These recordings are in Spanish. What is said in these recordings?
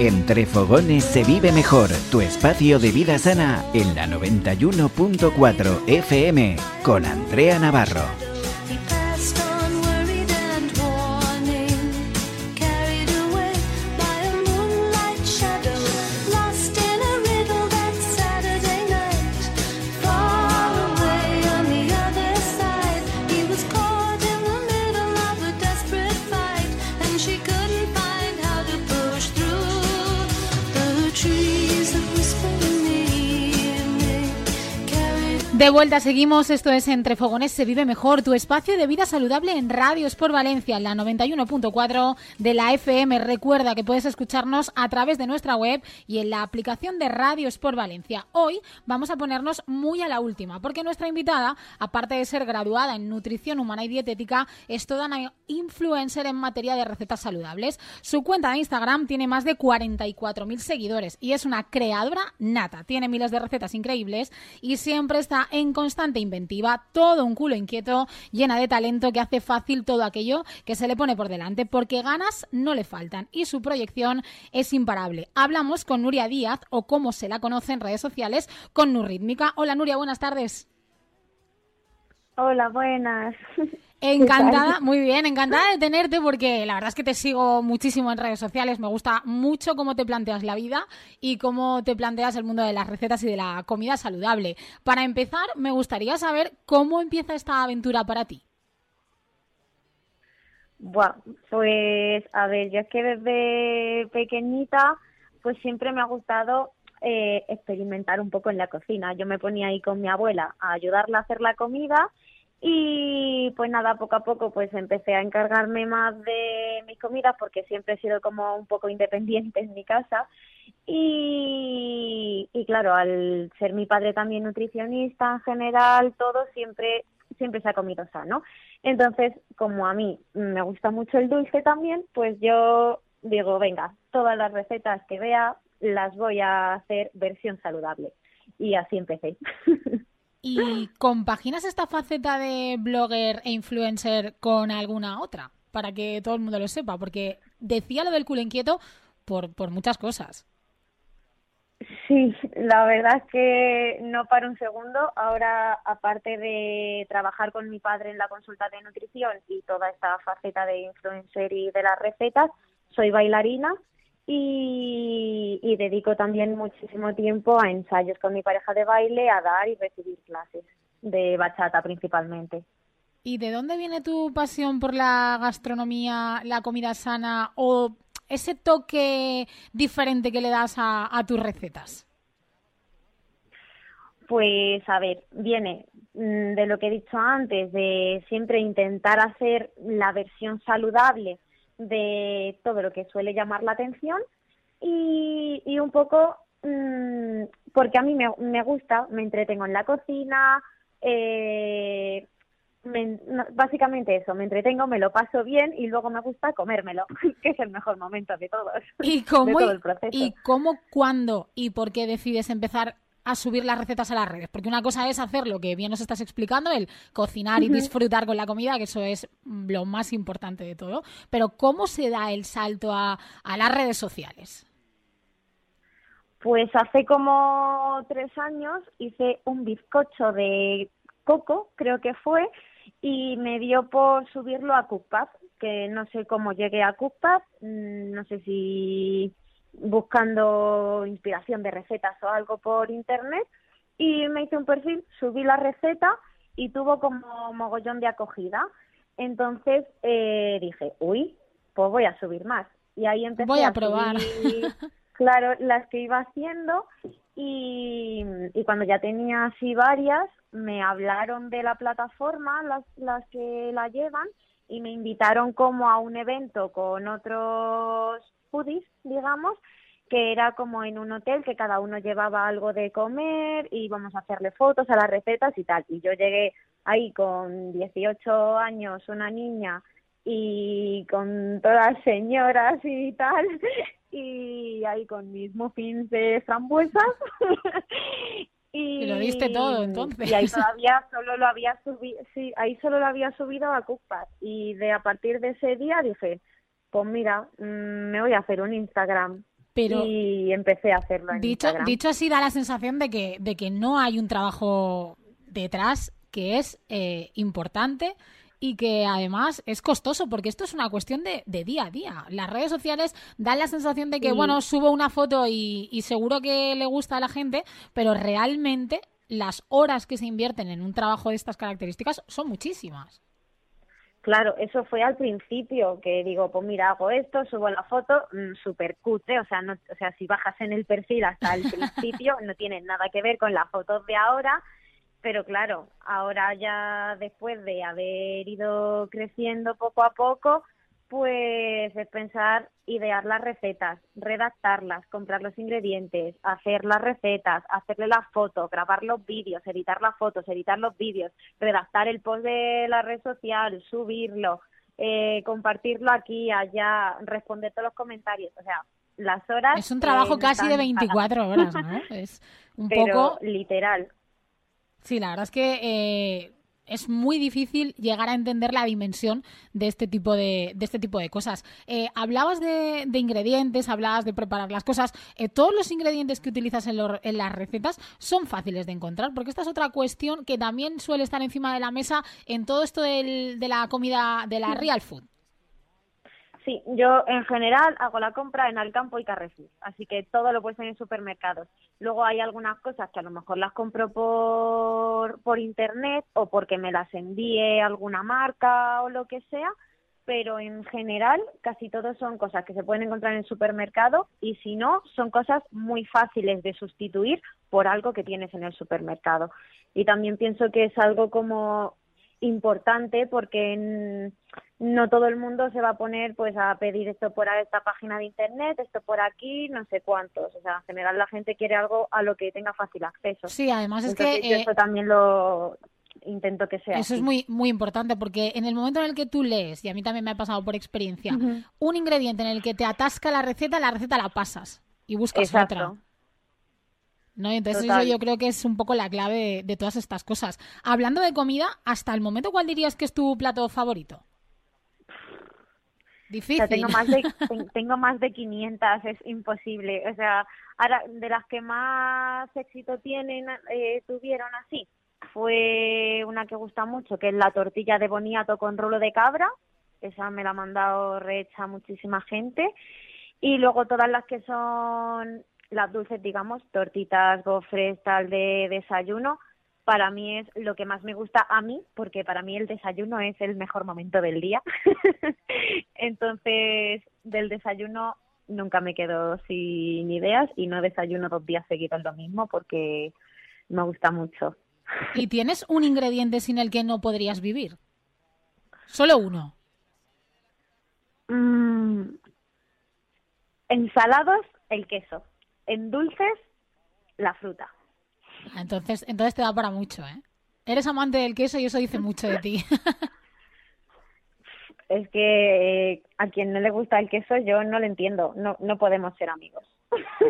Entre fogones se vive mejor. Tu espacio de vida sana en la 91.4 FM con Andrea Navarro. De vuelta seguimos, esto es Entre Fogones se vive mejor, tu espacio de vida saludable en Radio Sport Valencia, en la 91.4 de la FM. Recuerda que puedes escucharnos a través de nuestra web y en la aplicación de Radio Sport Valencia. Hoy vamos a ponernos muy a la última, porque nuestra invitada, aparte de ser graduada en nutrición humana y dietética, es toda una influencer en materia de recetas saludables. Su cuenta de Instagram tiene más de 44.000 seguidores y es una creadora nata. Tiene miles de recetas increíbles y siempre está en constante inventiva, todo un culo inquieto, llena de talento que hace fácil todo aquello que se le pone por delante, porque ganas no le faltan y su proyección es imparable. Hablamos con Nuria Díaz, o como se la conoce en redes sociales, con Nurrítmica. Hola Nuria, buenas tardes. Hola, buenas. Encantada, muy bien, encantada de tenerte porque la verdad es que te sigo muchísimo en redes sociales, me gusta mucho cómo te planteas la vida y cómo te planteas el mundo de las recetas y de la comida saludable. Para empezar, me gustaría saber cómo empieza esta aventura para ti. Bueno, pues a ver, yo es que desde pequeñita pues siempre me ha gustado eh, experimentar un poco en la cocina. Yo me ponía ahí con mi abuela a ayudarla a hacer la comida y pues nada, poco a poco pues empecé a encargarme más de mis comidas porque siempre he sido como un poco independiente en mi casa. Y, y claro, al ser mi padre también nutricionista en general, todo siempre siempre se ha comido sano. Entonces, como a mí me gusta mucho el dulce también, pues yo digo, venga, todas las recetas que vea las voy a hacer versión saludable. Y así empecé. ¿Y compaginas esta faceta de blogger e influencer con alguna otra? Para que todo el mundo lo sepa, porque decía lo del culo inquieto por, por muchas cosas. Sí, la verdad es que no para un segundo. Ahora, aparte de trabajar con mi padre en la consulta de nutrición y toda esta faceta de influencer y de las recetas, soy bailarina y, dedico también muchísimo tiempo a ensayos con mi pareja de baile, a dar y recibir clases de bachata principalmente. ¿Y de dónde viene tu pasión por la gastronomía, la comida sana o ese toque diferente que le das a, a tus recetas? Pues a ver, viene mm, de lo que he dicho antes, de siempre intentar hacer la versión saludable de todo lo que suele llamar la atención y, y un poco mmm, porque a mí me, me, gusta, me entretengo en la cocina, eh, me, básicamente eso, me entretengo, me lo paso bien y luego me gusta comérmelo, que es el mejor momento de todos. ¿Y cómo, de todo el proceso. ¿Y cómo, cuándo y por qué decides empezar a subir las recetas a las redes, porque una cosa es hacer lo que bien nos estás explicando, el cocinar y disfrutar con la comida, que eso es lo más importante de todo, pero ¿cómo se da el salto a, a las redes sociales? Pues hace como tres años hice un bizcocho de coco, creo que fue, y me dio por subirlo a Cookpad, que no sé cómo llegué a Cookpad, mm, no sé si buscando inspiración de recetas o algo por internet y me hice un perfil, subí la receta y tuvo como mogollón de acogida. Entonces eh, dije, uy, pues voy a subir más. Y ahí empecé voy a, probar. claro, las que iba haciendo y, y cuando ya tenía así varias, me hablaron de la plataforma, las, las que la llevan, y me invitaron como a un evento con otros foodies, digamos, que era como en un hotel que cada uno llevaba algo de comer y íbamos a hacerle fotos a las recetas y tal. Y yo llegué ahí con 18 años, una niña, y con todas las señoras y tal, y ahí con mis muffins de frambuesas. y, lo diste todo entonces. Y ahí todavía solo lo había subido, sí, ahí solo lo había subido a Cookpad. Y de a partir de ese día dije, pues mira, mm, me voy a hacer un Instagram. Pero y empecé a hacerlo en dicho, Instagram. dicho así, da la sensación de que, de que no hay un trabajo detrás que es eh, importante y que además es costoso, porque esto es una cuestión de, de día a día. Las redes sociales dan la sensación de que, Sí. bueno, subo una foto y, y seguro que le gusta a la gente, pero realmente las horas que se invierten en un trabajo de estas características son muchísimas. Claro, eso fue al principio, que digo, pues mira, hago esto, subo la foto, mm, súper cutre, o sea, no, o sea, si bajas en el perfil hasta el principio, no tiene nada que ver con las fotos de ahora, pero claro, ahora ya después de haber ido creciendo poco a poco, pues es pensar, idear las recetas, redactarlas, comprar los ingredientes, hacer las recetas, hacerle las fotos, grabar los vídeos, editar las fotos, editar los vídeos, redactar el post de la red social, subirlo, eh, compartirlo aquí, allá, responder todos los comentarios, o sea, las horas... Es un trabajo casi de están 24 pagadas. horas, ¿no? Es un Pero poco... literal. Sí, la verdad es que eh, es muy difícil llegar a entender la dimensión de este tipo de, de este tipo de cosas. Eh, hablabas de, de ingredientes, hablabas de preparar las cosas. Eh, todos los ingredientes que utilizas en, lo- en las recetas son fáciles de encontrar, porque esta es otra cuestión que también suele estar encima de la mesa en todo esto del- de la comida, de la real food. Sí, yo en general hago la compra en Alcampo y Carrefour, así que todo lo puedes en supermercados. Luego hay algunas cosas que a lo mejor las compro por, por internet o porque me las envíe alguna marca o lo que sea, pero en general casi todo son cosas que se pueden encontrar en el supermercado y si no, son cosas muy fáciles de sustituir por algo que tienes en el supermercado. Y también pienso que es algo como importante porque no todo el mundo se va a poner pues a pedir esto por esta página de internet, esto por aquí, no sé cuántos. O sea, en general la gente quiere algo a lo que tenga fácil acceso. Sí, además es Entonces que yo eh, eso también lo intento que sea. Eso es muy, muy importante porque en el momento en el que tú lees, y a mí también me ha pasado por experiencia, un ingrediente en el que te atasca la receta, la receta la pasas y buscas Exacto. otra. ¿No? Entonces eso yo creo que es un poco la clave de, de todas estas cosas. Hablando de comida, hasta el momento, ¿cuál dirías que es tu plato favorito? O Difícil. sea, tengo más de ten- tengo más de 500, es imposible. O sea, ahora de las que más éxito tienen eh, tuvieron así fue una que gusta mucho, que es la tortilla de boniato con rolo de cabra. Esa me la ha mandado rehecha muchísima gente. Y luego todas las que son las dulces, digamos, tortitas, gofres, tal de desayuno, para mí es lo que más me gusta a mí, porque para mí el desayuno es el mejor momento del día. Entonces, del desayuno nunca me quedo sin ideas y no desayuno dos días seguidos lo mismo porque me gusta mucho. ¿Y tienes un ingrediente sin el que no podrías vivir? Solo uno. Mm, en salados, el queso. En dulces, la fruta. Entonces, entonces te da para mucho, ¿eh? Eres amante del queso y eso dice mucho de ti. Es que eh, a quien no le gusta el queso yo no lo entiendo. No, no podemos ser amigos.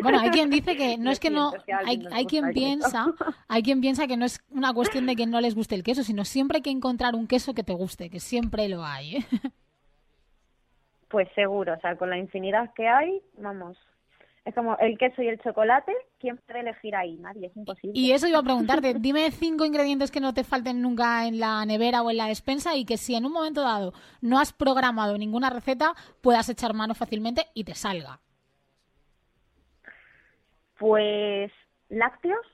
Bueno, hay quien dice que no es que no, hay, hay quien piensa, hay quien piensa que no es una cuestión de que no les guste el queso, sino siempre hay que encontrar un queso que te guste, que siempre lo hay. ¿eh? Pues seguro, o sea, con la infinidad que hay, vamos. Es como el queso y el chocolate, ¿quién puede elegir ahí? Nadie, es imposible. Y eso iba a preguntarte, dime cinco ingredientes que no te falten nunca en la nevera o en la despensa y que si en un momento dado no has programado ninguna receta, puedas echar mano fácilmente y te salga. Pues lácteos,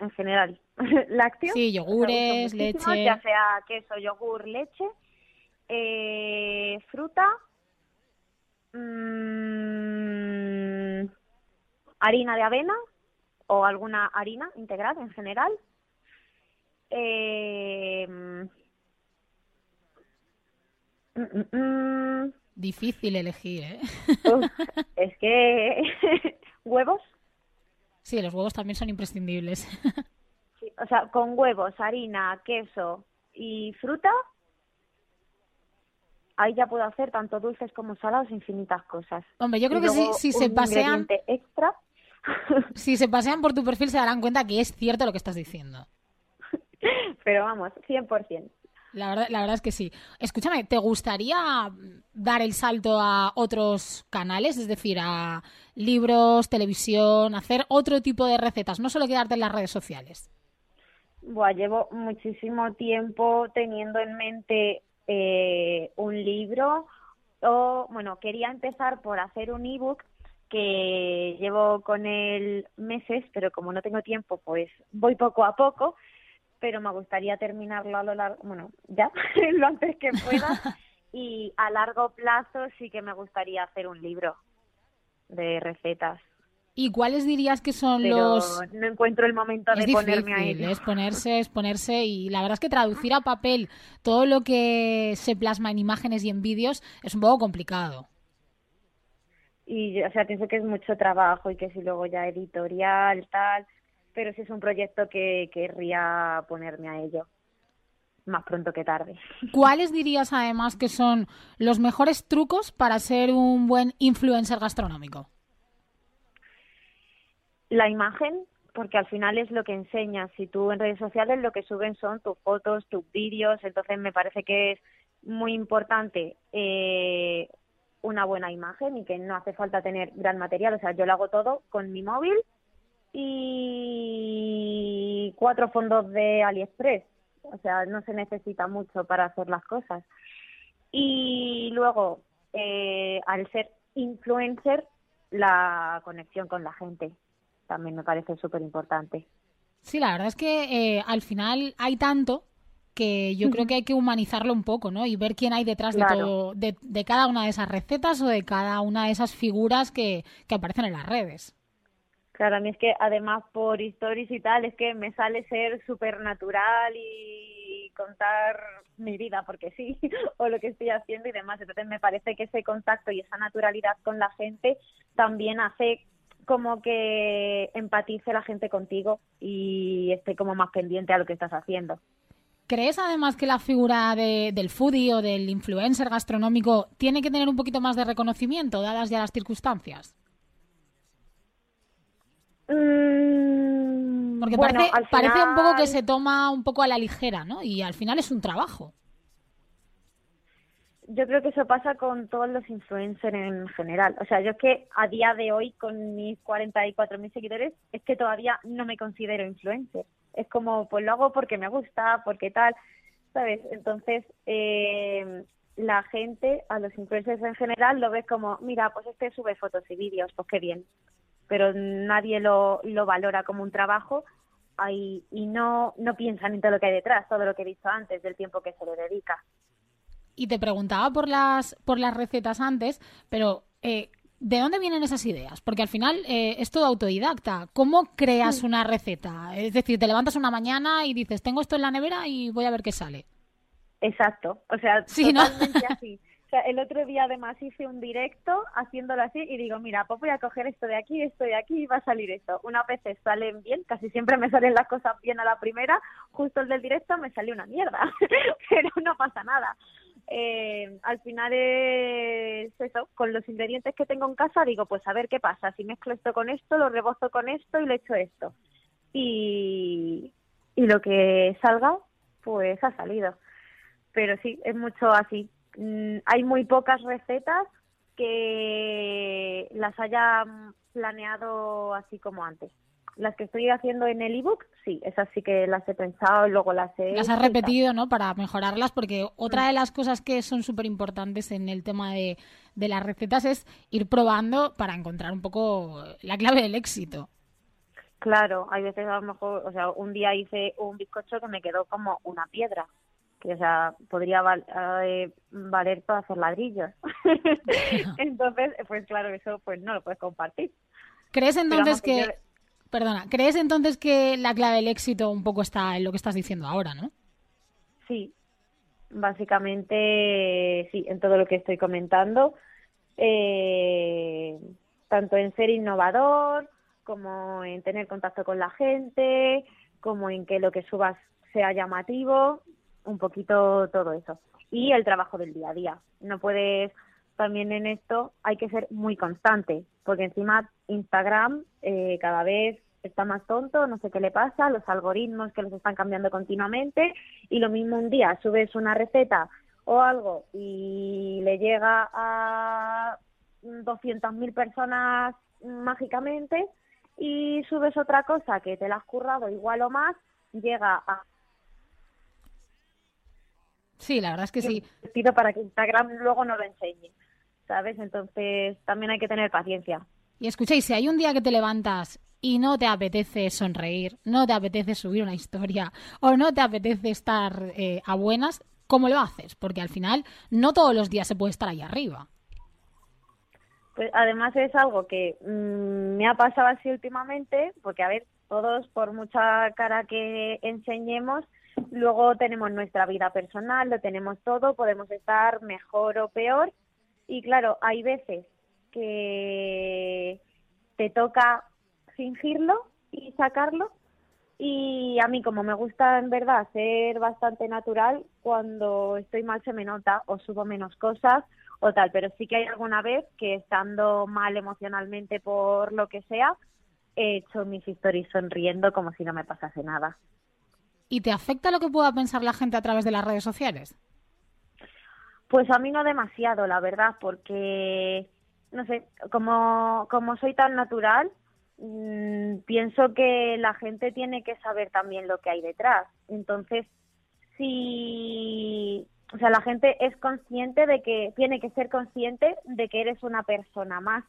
en general. lácteos. Sí, yogures, leche. Ya sea queso, yogur, leche. Eh, fruta. mm, harina de avena o alguna harina integral en general. Eh, mm, mm, mm, Difícil elegir, ¿eh? uf, es que huevos, Sí, los huevos también son imprescindibles. Sí, o sea, con huevos, harina, queso y fruta, ahí ya puedo hacer tanto dulces como salados, infinitas cosas. Hombre, yo creo Y que si, luego si se un pasean, extra, si se pasean por tu perfil se darán cuenta que es cierto lo que estás diciendo. pero vamos, 100%. La verdad, la verdad es que sí. Escúchame, ¿te gustaría dar el salto a otros canales? Es decir, a libros, televisión, hacer otro tipo de recetas, no solo quedarte en las redes sociales. Buah, llevo muchísimo tiempo teniendo en mente eh, un libro o, bueno, quería empezar por hacer un ebook que llevo con él meses, pero como no tengo tiempo, pues voy poco a poco pero me gustaría terminarlo a lo largo, bueno, ya, lo antes que pueda. y a largo plazo sí que me gustaría hacer un libro de recetas. ¿Y cuáles dirías que son los...? No encuentro el momento de ponerme a ello. Es ponerse, es ponerse y la verdad es que traducir a papel todo lo que se plasma en imágenes y en vídeos es un poco complicado. Y, o sea, pienso que es mucho trabajo y que si luego ya editorial, tal pero sí es un proyecto que querría ponerme a ello más pronto que tarde. ¿Cuáles dirías además que son los mejores trucos para ser un buen influencer gastronómico? La imagen, porque al final es lo que enseñas. Si tú en redes sociales lo que suben son tus fotos, tus vídeos, entonces me parece que es muy importante eh, una buena imagen y que no hace falta tener gran material. O sea, yo lo hago todo con mi móvil y cuatro fondos de AliExpress. O sea, no se necesita mucho para hacer las cosas. Y luego, eh, al ser influencer, la conexión con la gente también me parece súper importante. Sí, la verdad es que eh, al final hay tanto que yo creo que hay que humanizarlo un poco, ¿no? Y ver quién hay detrás de, todo, de, de, cada una de esas recetas o de cada una de esas figuras que, que aparecen en las redes. Claro, a mí es que además por stories y tal, es que me sale ser súper natural y contar mi vida, porque sí, o lo que estoy haciendo y demás. Entonces me parece que ese contacto y esa naturalidad con la gente también hace como que empatice la gente contigo y esté como más pendiente a lo que estás haciendo. ¿Crees además que la figura de, del foodie o del influencer gastronómico tiene que tener un poquito más de reconocimiento, dadas ya las circunstancias? Mm, Porque parece, parece un poco que se toma un poco a la ligera, ¿no? Y al final es un trabajo. Yo creo que eso pasa con todos los influencers en general. O sea, yo es que a día de hoy, con mis 44.000 seguidores, es que todavía no me considero influencer. Es como, pues lo hago porque me gusta, porque tal, ¿sabes? Entonces, eh, la gente, a los influencers en general, lo ve como, mira, pues este sube fotos y vídeos, pues qué bien pero nadie lo, lo valora como un trabajo y no, no piensan en todo lo que hay detrás, todo lo que he visto antes, del tiempo que se le dedica. Y te preguntaba por las, por las recetas antes, pero eh, ¿de dónde vienen esas ideas? Porque al final eh, es todo autodidacta. ¿Cómo creas una receta? Es decir, te levantas una mañana y dices, tengo esto en la nevera y voy a ver qué sale. Exacto, o sea, totalmente así el otro día además hice un directo haciéndolo así y digo, mira, pues voy a coger esto de aquí, esto de aquí y va a salir esto. Unas veces salen bien, casi siempre me salen las cosas bien a la primera, justo el del directo me salió una mierda, pero no pasa nada. Eh, al final es eso, con los ingredientes que tengo en casa digo, pues a ver qué pasa, si mezclo esto con esto, lo rebozo con esto y le echo esto. Y, y lo que salga, pues ha salido. Pero sí, es mucho así, Mm, hay muy pocas recetas que las haya planeado así como antes. Las que estoy haciendo en el ebook, sí, esas sí que las he pensado y luego las he... Las has repetido, ¿no? Para mejorarlas, porque otra de las cosas que son súper importantes en el tema de, de las recetas es ir probando para encontrar un poco la clave del éxito. Claro, hay veces a lo mejor, o sea, un día hice un bizcocho que me quedó como una piedra que o sea, podría eh, valer para hacer ladrillos. entonces, pues claro, eso pues no lo puedes compartir. ¿Crees entonces que, perdona, crees entonces que la clave del éxito un poco está en lo que estás diciendo ahora, ¿no? Sí, básicamente sí, en todo lo que estoy comentando, eh, tanto en ser innovador como en tener contacto con la gente, como en que lo que subas sea llamativo, un poquito todo eso. Y el trabajo del día a día. No puedes, también en esto hay que ser muy constante, porque encima Instagram eh, cada vez está más tonto, no sé qué le pasa, los algoritmos que los están cambiando continuamente y lo mismo un día subes una receta o algo y le llega a 200.000 personas mágicamente y subes otra cosa que te la has currado igual o más, llega a... Sí, la verdad es que sí. Pido para que Instagram luego no lo enseñe, ¿sabes? Entonces también hay que tener paciencia. Y escuchéis, si hay un día que te levantas y no te apetece sonreír, no te apetece subir una historia o no te apetece estar eh, a buenas, ¿cómo lo haces? Porque al final no todos los días se puede estar ahí arriba. Pues además es algo que mm, me ha pasado así últimamente, porque a ver, todos por mucha cara que enseñemos, luego tenemos nuestra vida personal, lo tenemos todo, podemos estar mejor o peor y claro, hay veces que te toca fingirlo y sacarlo y a mí como me gusta en verdad ser bastante natural, cuando estoy mal se me nota o subo menos cosas o tal, pero sí que hay alguna vez que estando mal emocionalmente por lo que sea, he hecho mis stories sonriendo como si no me pasase nada. ¿Y te afecta lo que pueda pensar la gente a través de las redes sociales? Pues a mí no demasiado, la verdad, porque, no sé, como, como soy tan natural, mmm, pienso que la gente tiene que saber también lo que hay detrás. Entonces, si o sea, la gente es consciente de que tiene que ser consciente de que eres una persona más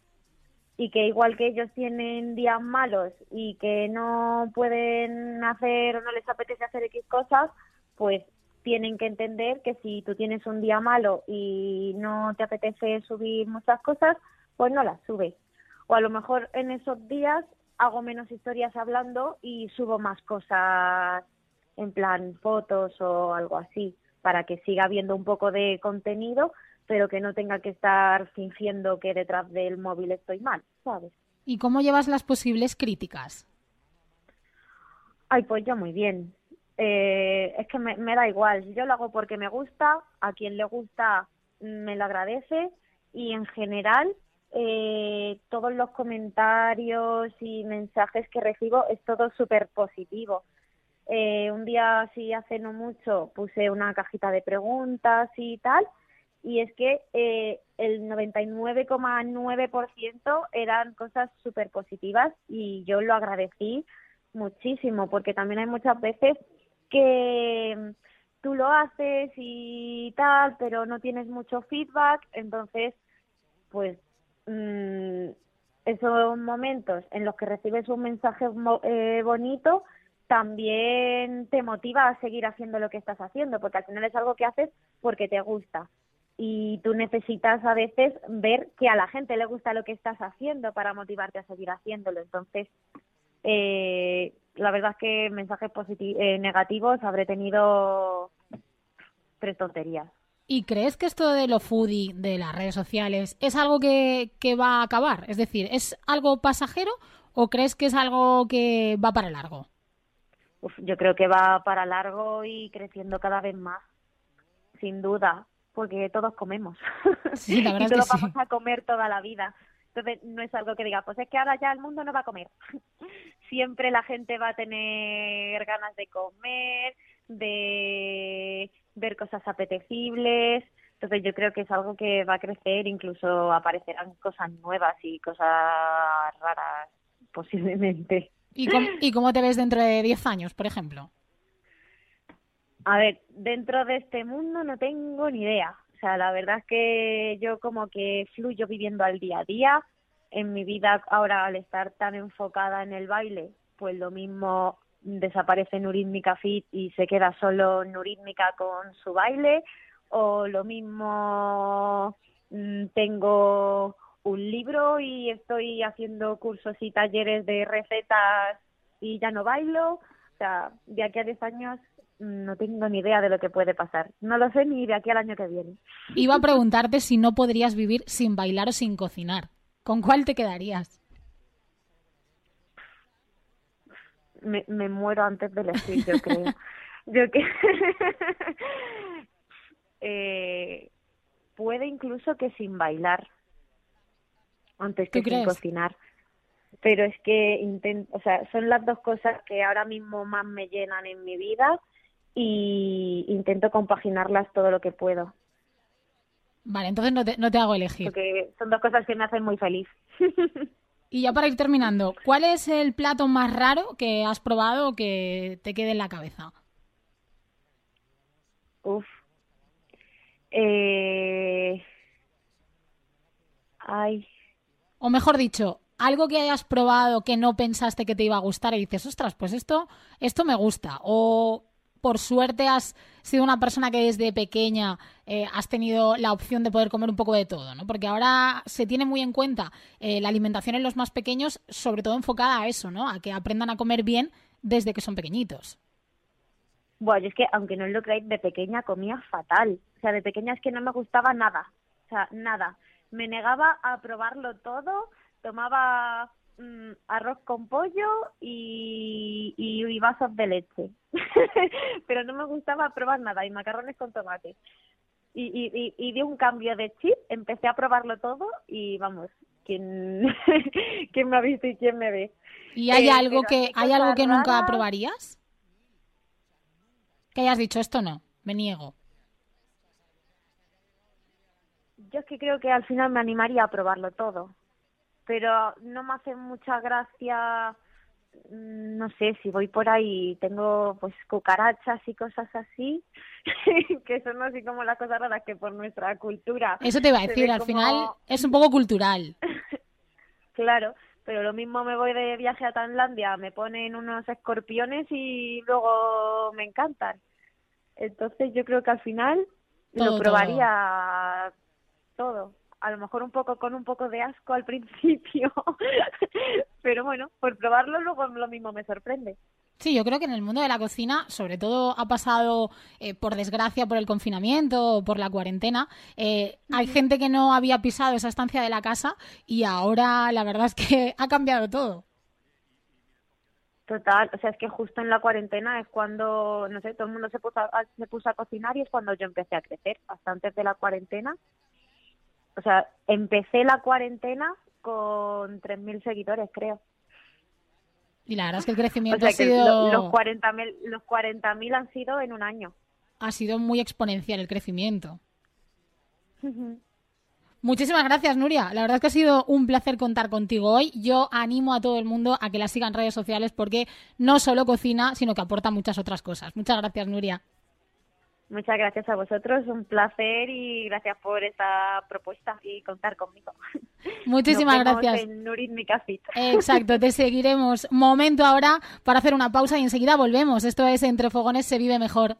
y que igual que ellos tienen días malos y que no pueden hacer o no les apetece hacer X cosas, pues tienen que entender que si tú tienes un día malo y no te apetece subir muchas cosas, pues no las subes. O a lo mejor en esos días hago menos historias hablando y subo más cosas en plan fotos o algo así para que siga habiendo un poco de contenido, pero que no tenga que estar fingiendo que detrás del móvil estoy mal, ¿sabes? ¿Y cómo llevas las posibles críticas? Ay, pues yo muy bien. Eh, es que me, me, da igual. Yo lo hago porque me gusta, a quien le gusta me lo agradece y en general eh, todos los comentarios y mensajes que recibo es todo súper positivo. Eh, un día así hace no mucho puse una cajita de preguntas y tal, y es que eh, el 99,9% eran cosas súper positivas y yo lo agradecí muchísimo porque también hay muchas veces que tú lo haces y tal, pero no tienes mucho feedback, entonces pues mmm, esos momentos en los que recibes un mensaje eh, bonito también te motiva a seguir haciendo lo que estás haciendo, porque al final es algo que haces porque te gusta. Y tú necesitas a veces ver que a la gente le gusta lo que estás haciendo para motivarte a seguir haciéndolo. Entonces, eh, la verdad es que mensajes eh, negativos habré tenido tres tonterías. ¿Y crees que esto de lo foodie, de las redes sociales, es algo que, que va a acabar? Es decir, ¿es algo pasajero o crees que es algo que va para largo? yo creo que va para largo y creciendo cada vez más, sin duda, porque todos comemos. Sí, la verdad y todos que vamos a comer toda la vida. Entonces, no es algo que diga, pues es que ahora ya el mundo no va a comer. Siempre la gente va a tener ganas de comer, de ver cosas apetecibles. Entonces, yo creo que es algo que va a crecer, incluso aparecerán cosas nuevas y cosas raras, posiblemente. ¿Y cómo, ¿Y cómo te ves dentro de 10 años, por ejemplo? A ver, dentro de este mundo no tengo ni idea. O sea, la verdad es que yo como que fluyo viviendo al día a día. En mi vida ahora al estar tan enfocada en el baile, pues lo mismo desaparece Nurítmica Fit y se queda solo Nurítmica con su baile. O lo mismo mm, tengo un libro y estoy haciendo cursos y talleres de recetas y ya no bailo. O sea, de aquí a 10 años no tengo ni idea de lo que puede pasar. No lo sé ni de aquí al año que viene. Iba a preguntarte si no podrías vivir sin bailar o sin cocinar. ¿Con cuál te quedarías? Me, me muero antes de elegir, yo creo. yo que eh, puede incluso que sin bailar antes que sin cocinar. pero es que intento, o sea, son las dos cosas que ahora mismo más me llenan en mi vida y intento compaginarlas todo lo que puedo. Vale, entonces no te, no te hago elegir. Porque son dos cosas que me hacen muy feliz. y ya para ir terminando, ¿cuál es el plato más raro que has probado que te quede en la cabeza? Uf. Eh... Ay. O mejor dicho, algo que hayas probado que no pensaste que te iba a gustar y dices, ostras, pues esto, esto me gusta. O por suerte has sido una persona que desde pequeña eh, has tenido la opción de poder comer un poco de todo, ¿no? Porque ahora se tiene muy en cuenta eh, la alimentación en los más pequeños, sobre todo enfocada a eso, ¿no? A que aprendan a comer bien desde que son pequeñitos. Bueno, es que aunque no lo creáis, de pequeña comía fatal. O sea, de pequeña es que no me gustaba nada. O sea, nada. Me negaba a probarlo todo, tomaba Mm, arroz con pollo y, y, vasos de leche. Pero no me gustaba probar nada y macarrones con tomate. Y, y, y, di un cambio de chip, empecé a probarlo todo y vamos, ¿quién, ¿quién me ha visto y quién me ve? ¿Y hay eh, algo que hay algo que nunca probarías? Que hayas dicho esto no, me niego. Yo es que creo que al final me animaría a probarlo todo pero no me hace mucha gracia mm, no sé si voy por ahí tengo pues cucarachas y cosas así que son así como las cosas raras que por nuestra cultura eso te iba a decir al final es un poco cultural. Claro pero lo mismo me voy de viaje a Tailandia me ponen unos escorpiones y luego me encantan. Entonces yo creo que al final lo probaría todo a lo mejor un poco con un poco de asco al principio, pero bueno, por probarlo luego lo mismo me sorprende. Sí, yo creo que en el mundo de la cocina, sobre todo ha pasado, eh, por desgracia, por el confinamiento o por la cuarentena, eh, hay gente que no había pisado esa estancia de la casa y ahora la verdad es que ha cambiado todo. Total, o sea, es que justo en la cuarentena es cuando, no sé, todo el mundo se puso a, se puso a cocinar y es cuando yo empecé a crecer. Hasta antes de la cuarentena o sea, empecé la cuarentena con 3.000 seguidores, creo. Y la verdad es que el crecimiento ha sido... Los 40.000 los 40 han sido en un año. Ha sido muy exponencial el crecimiento. Muchísimas gracias, Nuria. La verdad es que ha sido un placer contar contigo hoy. Yo animo a todo el mundo a que la siga en redes sociales porque no solo cocina, sino que aporta muchas otras cosas. Muchas gracias, Nuria. Muchas gracias a vosotros, un placer y gracias por esta propuesta y contar conmigo. Muchísimas gracias. En. Exacto, te seguiremos. Momento ahora para hacer una pausa y enseguida volvemos. Esto es Entre Fogones se vive mejor.